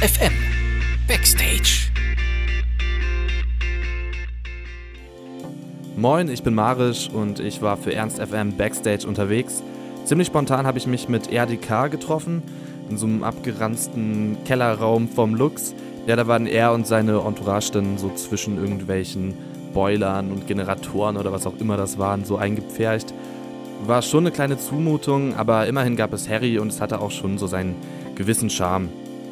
FM Backstage. Moin, ich bin Marisch und ich war für Ernst FM Backstage unterwegs. Ziemlich spontan habe ich mich mit RDK getroffen, in so einem abgeranzten Kellerraum vom Lux. Ja, da waren er und seine Entourage dann so zwischen irgendwelchen Boilern und Generatoren oder was auch immer das waren, so eingepfercht. War schon eine kleine Zumutung, aber immerhin gab es Harry und es hatte auch schon so seinen gewissen Charme.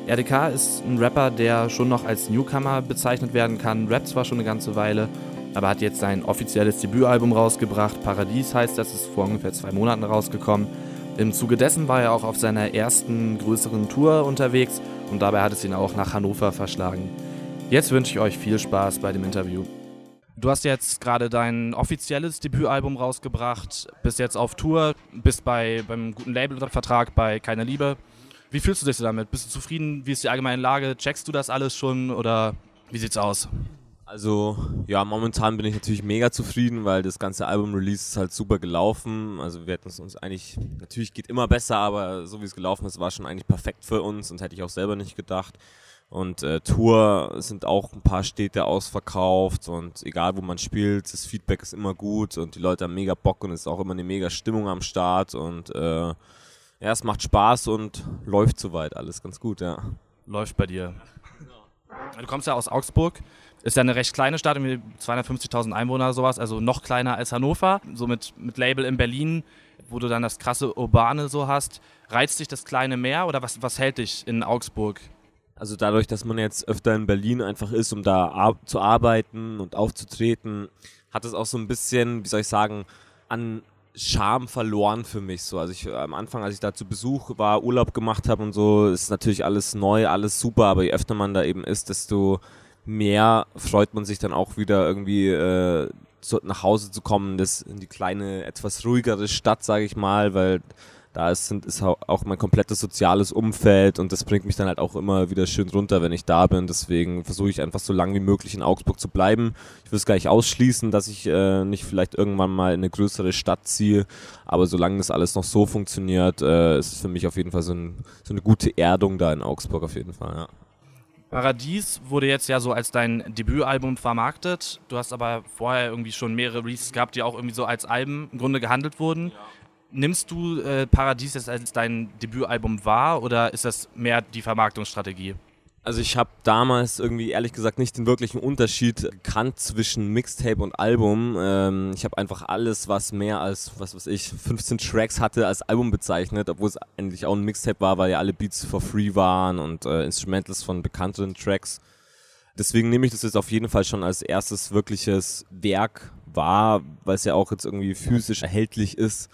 RDK ist ein Rapper, der schon noch als Newcomer bezeichnet werden kann, rappt zwar schon eine ganze Weile, aber hat jetzt sein offizielles Debütalbum rausgebracht. Paradies heißt das, ist vor ungefähr zwei Monaten rausgekommen. Im Zuge dessen war er auch auf seiner ersten größeren Tour unterwegs und dabei hat es ihn auch nach Hannover verschlagen. Jetzt wünsche ich euch viel Spaß bei dem Interview. Du hast jetzt gerade dein offizielles Debütalbum rausgebracht, bist jetzt auf Tour, bist bei, beim guten Label unter Vertrag bei Keine Liebe. Wie fühlst du dich damit? Bist du zufrieden? Wie ist die allgemeine Lage? Checkst du das alles schon oder wie sieht's aus? Also ja, momentan bin ich natürlich mega zufrieden, weil das ganze Album-Release ist halt super gelaufen. Also wir hätten es uns eigentlich, natürlich geht immer besser, aber so wie es gelaufen ist, war schon eigentlich perfekt für uns und hätte ich auch selber nicht gedacht. Und äh, Tour sind auch ein paar Städte ausverkauft und egal wo man spielt, das Feedback ist immer gut und die Leute haben mega Bock und es ist auch immer eine mega Stimmung am Start und äh, ja, es macht Spaß und läuft soweit alles ganz gut, ja. Läuft bei dir. Du kommst ja aus Augsburg, ist ja eine recht kleine Stadt, 250.000 Einwohner oder sowas, also noch kleiner als Hannover, so mit, mit Label in Berlin, wo du dann das krasse Urbane so hast. Reizt dich das kleine mehr oder was, was hält dich in Augsburg? Also dadurch, dass man jetzt öfter in Berlin einfach ist, um da ar zu arbeiten und aufzutreten, hat es auch so ein bisschen, wie soll ich sagen, an Charme verloren für mich so. Also ich am Anfang, als ich da zu Besuch war, Urlaub gemacht habe und so, ist natürlich alles neu, alles super, aber je öfter man da eben ist, desto mehr freut man sich dann auch wieder irgendwie äh, so nach Hause zu kommen, das in die kleine, etwas ruhigere Stadt, sage ich mal, weil da ist, sind, ist auch mein komplettes soziales Umfeld und das bringt mich dann halt auch immer wieder schön runter, wenn ich da bin. Deswegen versuche ich einfach so lange wie möglich in Augsburg zu bleiben. Ich will es gar nicht ausschließen, dass ich äh, nicht vielleicht irgendwann mal in eine größere Stadt ziehe, aber solange das alles noch so funktioniert, äh, ist es für mich auf jeden Fall so, ein, so eine gute Erdung da in Augsburg auf jeden Fall, ja. Paradies wurde jetzt ja so als dein Debütalbum vermarktet. Du hast aber vorher irgendwie schon mehrere Releases gehabt, die auch irgendwie so als Alben im Grunde gehandelt wurden. Nimmst du äh, Paradies jetzt als dein Debütalbum wahr oder ist das mehr die Vermarktungsstrategie? Also ich habe damals irgendwie ehrlich gesagt nicht den wirklichen Unterschied gekannt zwischen Mixtape und Album. Ähm, ich habe einfach alles, was mehr als, was weiß ich, 15 Tracks hatte, als Album bezeichnet, obwohl es eigentlich auch ein Mixtape war, weil ja alle Beats for free waren und äh, Instrumentals von bekannteren Tracks. Deswegen nehme ich das jetzt auf jeden Fall schon als erstes wirkliches Werk wahr, weil es ja auch jetzt irgendwie physisch erhältlich ist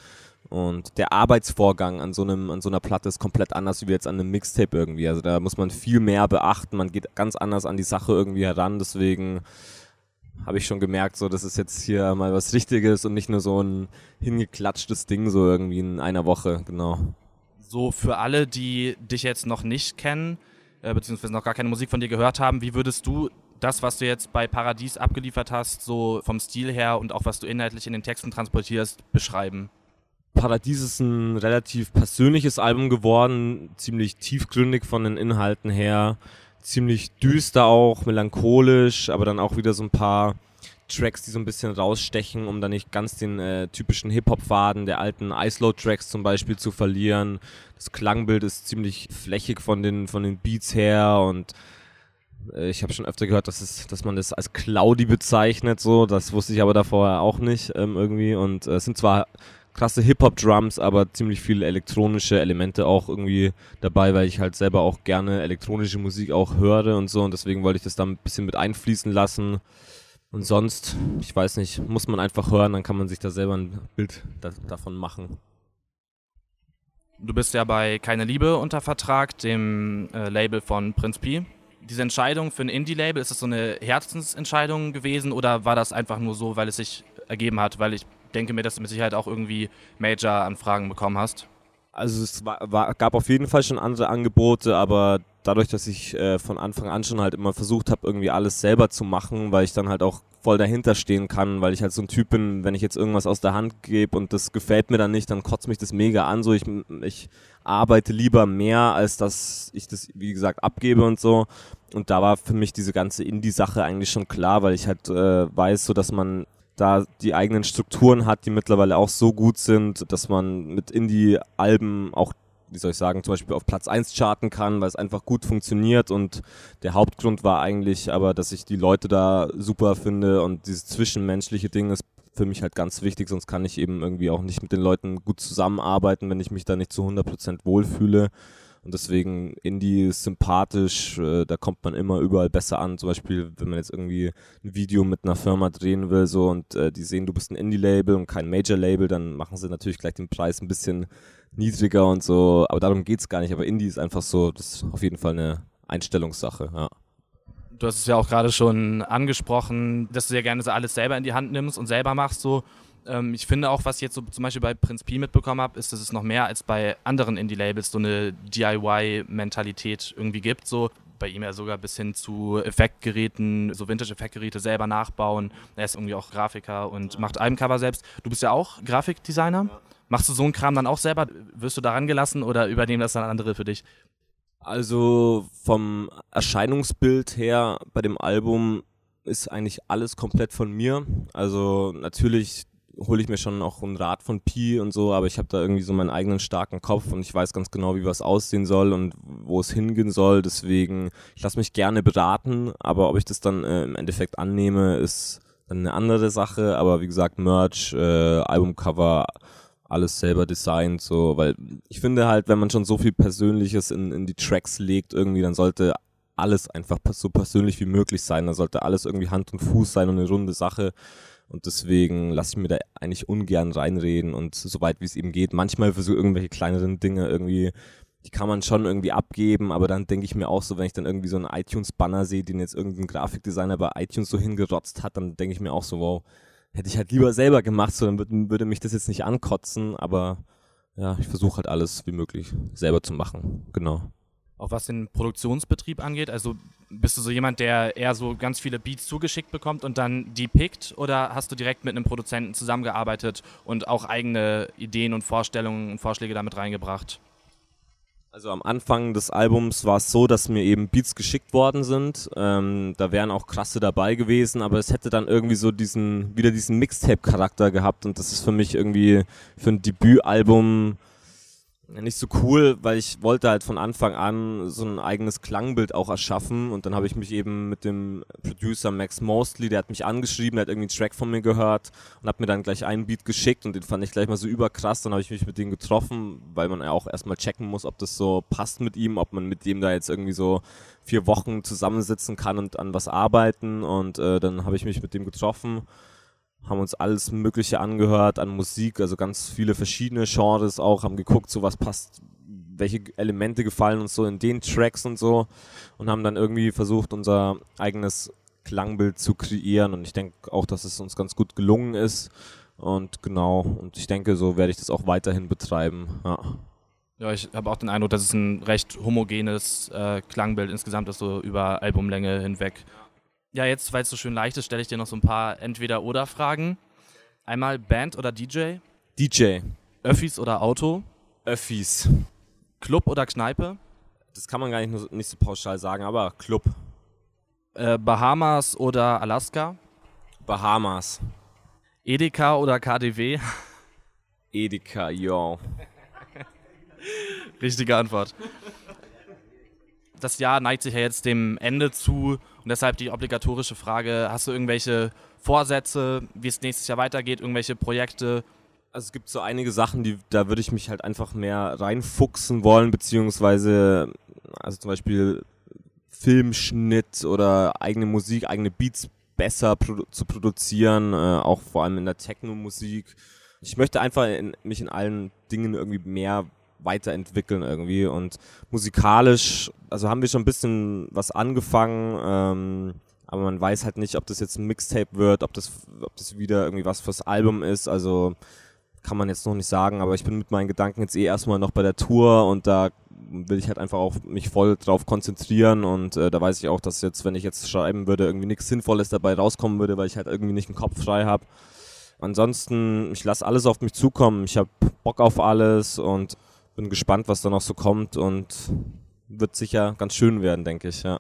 und der Arbeitsvorgang an so, einem, an so einer Platte ist komplett anders wie jetzt an einem Mixtape irgendwie. Also da muss man viel mehr beachten, man geht ganz anders an die Sache irgendwie heran. Deswegen habe ich schon gemerkt, so das ist jetzt hier mal was Richtiges und nicht nur so ein hingeklatschtes Ding so irgendwie in einer Woche, genau. So für alle, die dich jetzt noch nicht kennen, äh, beziehungsweise noch gar keine Musik von dir gehört haben, wie würdest du das, was du jetzt bei Paradies abgeliefert hast, so vom Stil her und auch was du inhaltlich in den Texten transportierst, beschreiben? Paradies ist ein relativ persönliches Album geworden, ziemlich tiefgründig von den Inhalten her, ziemlich düster auch, melancholisch, aber dann auch wieder so ein paar Tracks, die so ein bisschen rausstechen, um dann nicht ganz den äh, typischen Hip-Hop-Faden der alten Ice-Load-Tracks zum Beispiel zu verlieren. Das Klangbild ist ziemlich flächig von den, von den Beats her und äh, ich habe schon öfter gehört, dass, es, dass man das als Cloudy bezeichnet, so. Das wusste ich aber davor auch nicht ähm, irgendwie. Und äh, es sind zwar krasse Hip-Hop-Drums, aber ziemlich viele elektronische Elemente auch irgendwie dabei, weil ich halt selber auch gerne elektronische Musik auch höre und so und deswegen wollte ich das da ein bisschen mit einfließen lassen. Und sonst, ich weiß nicht, muss man einfach hören, dann kann man sich da selber ein Bild da, davon machen. Du bist ja bei Keine Liebe unter Vertrag, dem äh, Label von Prinz P. Diese Entscheidung für ein Indie-Label, ist das so eine Herzensentscheidung gewesen oder war das einfach nur so, weil es sich ergeben hat? Weil ich denke mir, dass du mit Sicherheit auch irgendwie Major-Anfragen bekommen hast. Also es war, war, gab auf jeden Fall schon andere Angebote, aber dadurch, dass ich äh, von Anfang an schon halt immer versucht habe, irgendwie alles selber zu machen, weil ich dann halt auch voll dahinter stehen kann, weil ich halt so ein Typ bin, wenn ich jetzt irgendwas aus der Hand gebe und das gefällt mir dann nicht, dann kotzt mich das mega an. So, ich, ich arbeite lieber mehr, als dass ich das, wie gesagt, abgebe und so. Und da war für mich diese ganze Indie-Sache eigentlich schon klar, weil ich halt äh, weiß, so dass man da die eigenen Strukturen hat, die mittlerweile auch so gut sind, dass man mit Indie-Alben auch wie soll ich sagen, zum Beispiel auf Platz 1 charten kann, weil es einfach gut funktioniert. Und der Hauptgrund war eigentlich aber, dass ich die Leute da super finde. Und dieses zwischenmenschliche Ding ist für mich halt ganz wichtig, sonst kann ich eben irgendwie auch nicht mit den Leuten gut zusammenarbeiten, wenn ich mich da nicht zu 100% wohlfühle. Und deswegen Indie ist sympathisch, äh, da kommt man immer überall besser an. Zum Beispiel, wenn man jetzt irgendwie ein Video mit einer Firma drehen will, so und äh, die sehen, du bist ein Indie-Label und kein Major-Label, dann machen sie natürlich gleich den Preis ein bisschen niedriger und so. Aber darum geht's gar nicht. Aber Indie ist einfach so, das ist auf jeden Fall eine Einstellungssache, ja. Du hast es ja auch gerade schon angesprochen, dass du ja gerne so alles selber in die Hand nimmst und selber machst. So, ähm, ich finde auch, was ich jetzt so zum Beispiel bei Prinz P mitbekommen habe, ist, dass es noch mehr als bei anderen Indie-Labels so eine DIY-Mentalität irgendwie gibt. So bei ihm ja sogar bis hin zu Effektgeräten, so Vintage-Effektgeräte selber nachbauen. Er ist irgendwie auch Grafiker und macht Albencover selbst. Du bist ja auch Grafikdesigner. Ja. Machst du so einen Kram dann auch selber? Wirst du daran gelassen oder übernehmen das dann andere für dich? Also vom Erscheinungsbild her bei dem Album ist eigentlich alles komplett von mir. Also natürlich hole ich mir schon auch einen Rat von Pi und so, aber ich habe da irgendwie so meinen eigenen starken Kopf und ich weiß ganz genau, wie was aussehen soll und wo es hingehen soll. Deswegen, ich lasse mich gerne beraten, aber ob ich das dann äh, im Endeffekt annehme, ist dann eine andere Sache. Aber wie gesagt, Merch, äh, Albumcover, alles selber designt, so, weil ich finde halt, wenn man schon so viel Persönliches in, in die Tracks legt, irgendwie, dann sollte alles einfach so persönlich wie möglich sein. Da sollte alles irgendwie Hand und Fuß sein und eine runde Sache. Und deswegen lasse ich mir da eigentlich ungern reinreden und so weit wie es eben geht. Manchmal so irgendwelche kleineren Dinge irgendwie, die kann man schon irgendwie abgeben, aber dann denke ich mir auch so, wenn ich dann irgendwie so einen iTunes-Banner sehe, den jetzt irgendein Grafikdesigner bei iTunes so hingerotzt hat, dann denke ich mir auch so, wow, hätte ich halt lieber selber gemacht, so dann würde mich das jetzt nicht ankotzen, aber ja, ich versuche halt alles wie möglich selber zu machen. Genau. Auch was den Produktionsbetrieb angeht, also bist du so jemand, der eher so ganz viele Beats zugeschickt bekommt und dann die pickt oder hast du direkt mit einem Produzenten zusammengearbeitet und auch eigene Ideen und Vorstellungen und Vorschläge damit reingebracht? Also am Anfang des Albums war es so, dass mir eben Beats geschickt worden sind. Ähm, da wären auch krasse dabei gewesen, aber es hätte dann irgendwie so diesen, wieder diesen Mixtape-Charakter gehabt und das ist für mich irgendwie für ein Debütalbum nicht so cool, weil ich wollte halt von Anfang an so ein eigenes Klangbild auch erschaffen und dann habe ich mich eben mit dem Producer Max Mostly, der hat mich angeschrieben, der hat irgendwie einen Track von mir gehört und hat mir dann gleich einen Beat geschickt und den fand ich gleich mal so überkrass, dann habe ich mich mit dem getroffen, weil man ja auch erstmal checken muss, ob das so passt mit ihm, ob man mit dem da jetzt irgendwie so vier Wochen zusammensitzen kann und an was arbeiten. Und äh, dann habe ich mich mit dem getroffen haben uns alles Mögliche angehört an Musik, also ganz viele verschiedene Genres auch, haben geguckt, so was passt, welche Elemente gefallen uns so in den Tracks und so und haben dann irgendwie versucht, unser eigenes Klangbild zu kreieren und ich denke auch, dass es uns ganz gut gelungen ist und genau, und ich denke, so werde ich das auch weiterhin betreiben, ja. Ja, ich habe auch den Eindruck, dass es ein recht homogenes äh, Klangbild insgesamt ist, so über Albumlänge hinweg. Ja, jetzt, weil es so schön leicht ist, stelle ich dir noch so ein paar Entweder-Oder-Fragen. Einmal Band oder DJ? DJ. Öffis oder Auto? Öffis. Club oder Kneipe? Das kann man gar nicht, nicht so pauschal sagen, aber Club. Äh, Bahamas oder Alaska? Bahamas. Edeka oder KDW? Edeka, yo. Richtige Antwort das Jahr neigt sich ja jetzt dem Ende zu und deshalb die obligatorische Frage, hast du irgendwelche Vorsätze, wie es nächstes Jahr weitergeht, irgendwelche Projekte? Also es gibt so einige Sachen, die da würde ich mich halt einfach mehr reinfuchsen wollen, beziehungsweise also zum Beispiel Filmschnitt oder eigene Musik, eigene Beats besser produ zu produzieren, äh, auch vor allem in der Techno-Musik. Ich möchte einfach in, mich in allen Dingen irgendwie mehr weiterentwickeln irgendwie. Und musikalisch, also haben wir schon ein bisschen was angefangen, ähm, aber man weiß halt nicht, ob das jetzt ein Mixtape wird, ob das, ob das wieder irgendwie was fürs Album ist. Also kann man jetzt noch nicht sagen, aber ich bin mit meinen Gedanken jetzt eh erstmal noch bei der Tour und da will ich halt einfach auch mich voll drauf konzentrieren und äh, da weiß ich auch, dass jetzt, wenn ich jetzt schreiben würde, irgendwie nichts Sinnvolles dabei rauskommen würde, weil ich halt irgendwie nicht den Kopf frei habe. Ansonsten, ich lasse alles auf mich zukommen. Ich habe Bock auf alles und bin gespannt, was da noch so kommt und wird sicher ganz schön werden, denke ich, ja.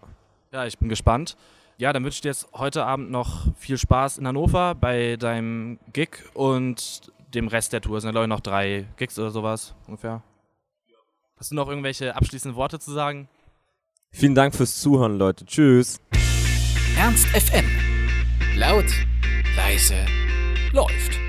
Ja, ich bin gespannt. Ja, dann wünsche ich dir jetzt heute Abend noch viel Spaß in Hannover bei deinem Gig und dem Rest der Tour. Es sind ja, glaube ich, noch drei Gigs oder sowas ungefähr. Hast du noch irgendwelche abschließenden Worte zu sagen? Vielen Dank fürs Zuhören, Leute. Tschüss. Ernst FM. Laut, leise, läuft.